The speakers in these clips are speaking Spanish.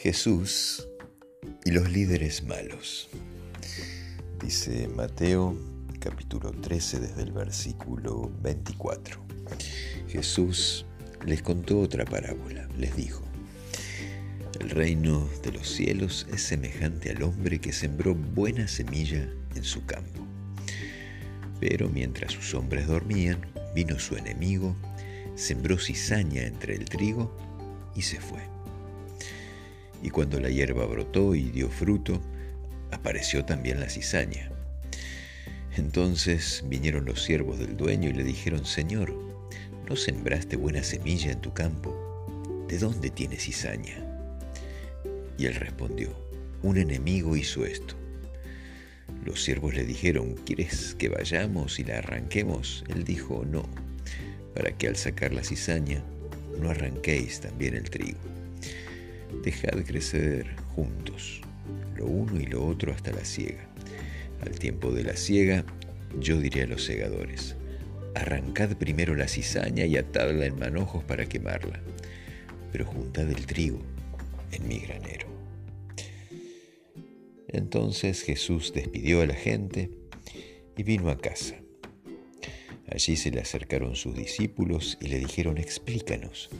Jesús y los líderes malos. Dice Mateo capítulo 13 desde el versículo 24. Jesús les contó otra parábola, les dijo, el reino de los cielos es semejante al hombre que sembró buena semilla en su campo. Pero mientras sus hombres dormían, vino su enemigo, sembró cizaña entre el trigo y se fue. Y cuando la hierba brotó y dio fruto, apareció también la cizaña. Entonces vinieron los siervos del dueño y le dijeron, Señor, ¿no sembraste buena semilla en tu campo? ¿De dónde tienes cizaña? Y él respondió, un enemigo hizo esto. Los siervos le dijeron, ¿quieres que vayamos y la arranquemos? Él dijo, no, para que al sacar la cizaña no arranquéis también el trigo. Dejad crecer juntos, lo uno y lo otro hasta la siega. Al tiempo de la siega, yo diré a los segadores, arrancad primero la cizaña y atadla en manojos para quemarla, pero juntad el trigo en mi granero. Entonces Jesús despidió a la gente y vino a casa. Allí se le acercaron sus discípulos y le dijeron, explícanos,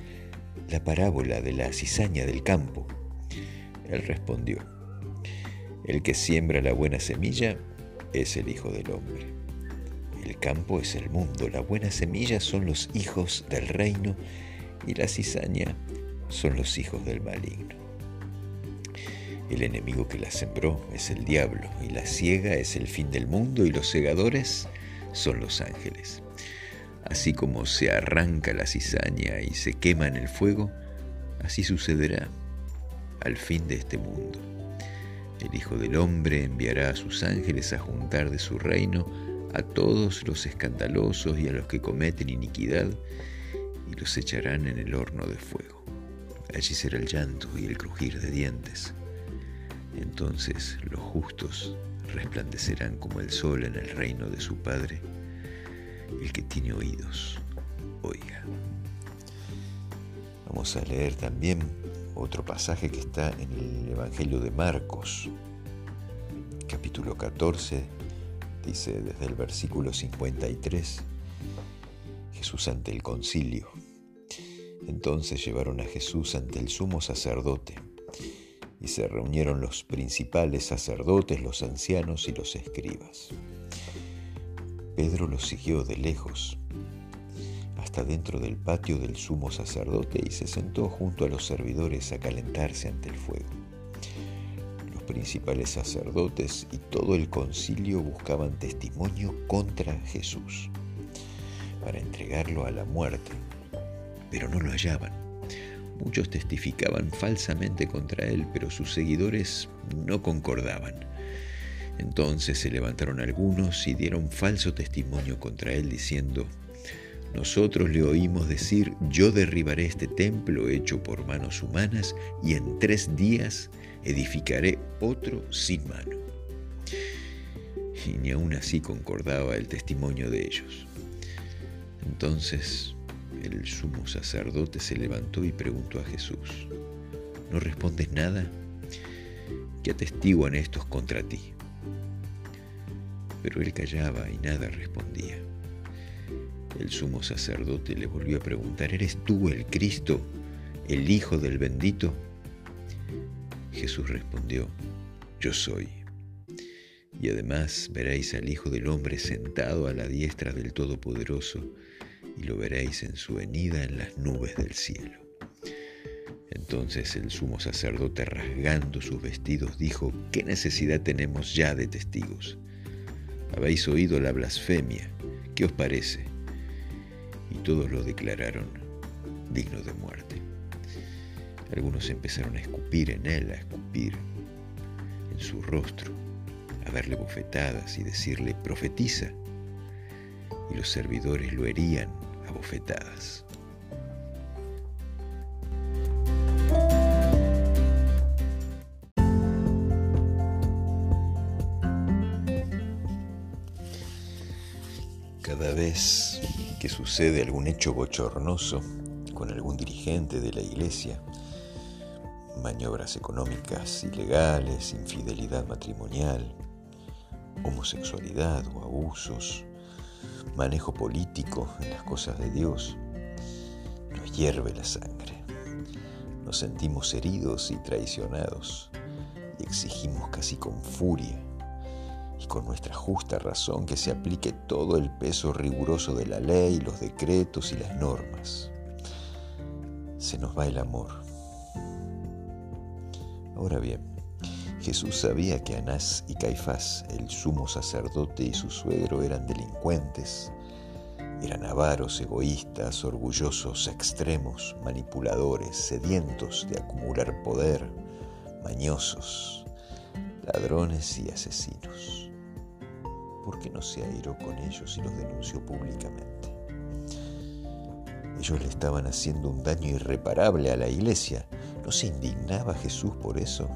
la parábola de la cizaña del campo? Él respondió, el que siembra la buena semilla es el Hijo del Hombre. El campo es el mundo, la buena semilla son los hijos del reino y la cizaña son los hijos del maligno. El enemigo que la sembró es el diablo y la ciega es el fin del mundo y los segadores son los ángeles. Así como se arranca la cizaña y se quema en el fuego, así sucederá al fin de este mundo. El Hijo del Hombre enviará a sus ángeles a juntar de su reino a todos los escandalosos y a los que cometen iniquidad, y los echarán en el horno de fuego. Allí será el llanto y el crujir de dientes. Entonces los justos resplandecerán como el sol en el reino de su Padre. El que tiene oídos, oiga. Vamos a leer también otro pasaje que está en el Evangelio de Marcos, capítulo 14, dice desde el versículo 53, Jesús ante el concilio. Entonces llevaron a Jesús ante el sumo sacerdote y se reunieron los principales sacerdotes, los ancianos y los escribas. Pedro los siguió de lejos hasta dentro del patio del sumo sacerdote y se sentó junto a los servidores a calentarse ante el fuego. Los principales sacerdotes y todo el concilio buscaban testimonio contra Jesús para entregarlo a la muerte, pero no lo hallaban Muchos testificaban falsamente contra él, pero sus seguidores no concordaban. Entonces se levantaron algunos y dieron falso testimonio contra él, diciendo, nosotros le oímos decir, yo derribaré este templo hecho por manos humanas y en tres días edificaré otro sin mano. Y ni aún así concordaba el testimonio de ellos. Entonces el sumo sacerdote se levantó y preguntó a Jesús, ¿no respondes nada? ¿Qué atestiguan estos contra ti? Pero él callaba y nada respondía. El sumo sacerdote le volvió a preguntar, ¿eres tú el Cristo, el Hijo del bendito? Jesús respondió, yo soy. Y además veréis al Hijo del Hombre sentado a la diestra del Todopoderoso y lo veréis en su venida en las nubes del cielo. Entonces el sumo sacerdote, rasgando sus vestidos, dijo, ¿qué necesidad tenemos ya de testigos? Habéis oído la blasfemia, ¿qué os parece? Y todos lo declararon digno de muerte. Algunos empezaron a escupir en él, a escupir en su rostro, a darle bofetadas y decirle, profetiza. Y los servidores lo herían bofetadas. Vez que sucede algún hecho bochornoso con algún dirigente de la iglesia, maniobras económicas ilegales, infidelidad matrimonial, homosexualidad o abusos, manejo político en las cosas de Dios, nos hierve la sangre. Nos sentimos heridos y traicionados y exigimos casi con furia con nuestra justa razón que se aplique todo el peso riguroso de la ley, los decretos y las normas. Se nos va el amor. Ahora bien, Jesús sabía que Anás y Caifás, el sumo sacerdote y su suegro, eran delincuentes, eran avaros, egoístas, orgullosos, extremos, manipuladores, sedientos de acumular poder, mañosos, ladrones y asesinos. ¿Por qué no se airó con ellos y los denunció públicamente? Ellos le estaban haciendo un daño irreparable a la iglesia. ¿No se indignaba Jesús por eso?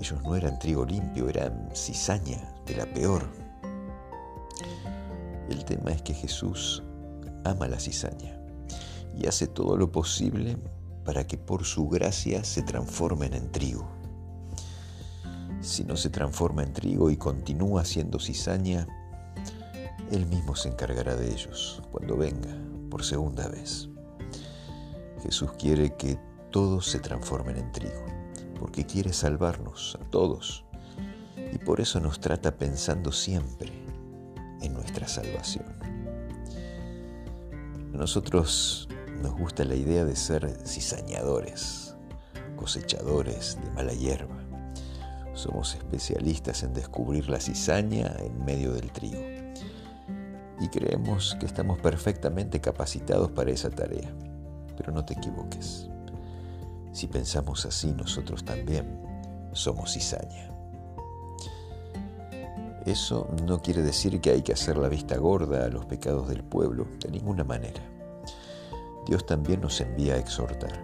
Ellos no eran trigo limpio, eran cizaña de la peor. El tema es que Jesús ama la cizaña y hace todo lo posible para que por su gracia se transformen en trigo. Si no se transforma en trigo y continúa siendo cizaña, Él mismo se encargará de ellos cuando venga por segunda vez. Jesús quiere que todos se transformen en trigo porque quiere salvarnos a todos y por eso nos trata pensando siempre en nuestra salvación. A nosotros nos gusta la idea de ser cizañadores, cosechadores de mala hierba. Somos especialistas en descubrir la cizaña en medio del trigo y creemos que estamos perfectamente capacitados para esa tarea. Pero no te equivoques. Si pensamos así, nosotros también somos cizaña. Eso no quiere decir que hay que hacer la vista gorda a los pecados del pueblo, de ninguna manera. Dios también nos envía a exhortar.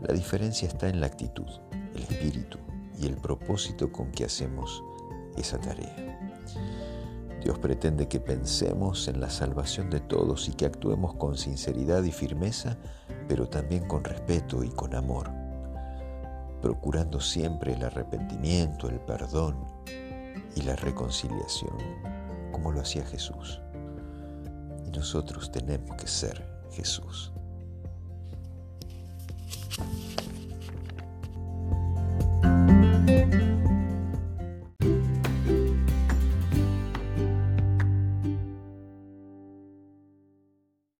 La diferencia está en la actitud, el espíritu y el propósito con que hacemos esa tarea. Dios pretende que pensemos en la salvación de todos y que actuemos con sinceridad y firmeza, pero también con respeto y con amor, procurando siempre el arrepentimiento, el perdón y la reconciliación, como lo hacía Jesús. Y nosotros tenemos que ser Jesús.